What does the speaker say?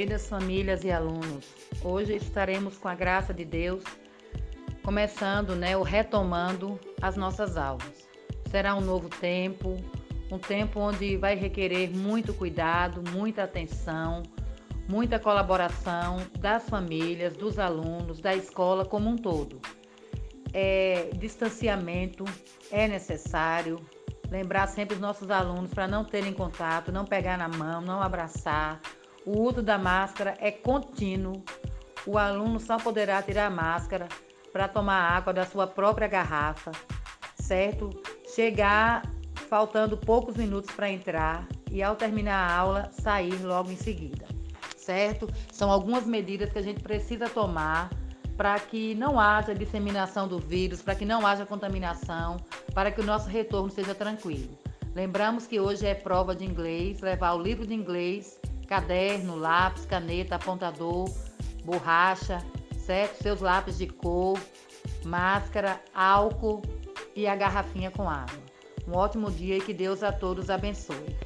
Queridas famílias e alunos, hoje estaremos com a graça de Deus começando, né, ou retomando as nossas aulas. Será um novo tempo, um tempo onde vai requerer muito cuidado, muita atenção, muita colaboração das famílias, dos alunos, da escola como um todo. É, distanciamento é necessário. Lembrar sempre os nossos alunos para não terem contato, não pegar na mão, não abraçar o uso da máscara é contínuo. O aluno só poderá tirar a máscara para tomar água da sua própria garrafa, certo? Chegar faltando poucos minutos para entrar e ao terminar a aula sair logo em seguida, certo? São algumas medidas que a gente precisa tomar para que não haja disseminação do vírus, para que não haja contaminação, para que o nosso retorno seja tranquilo. Lembramos que hoje é prova de inglês, levar o livro de inglês caderno, lápis, caneta, apontador, borracha, certo? Seus lápis de cor, máscara, álcool e a garrafinha com água. Um ótimo dia e que Deus a todos abençoe.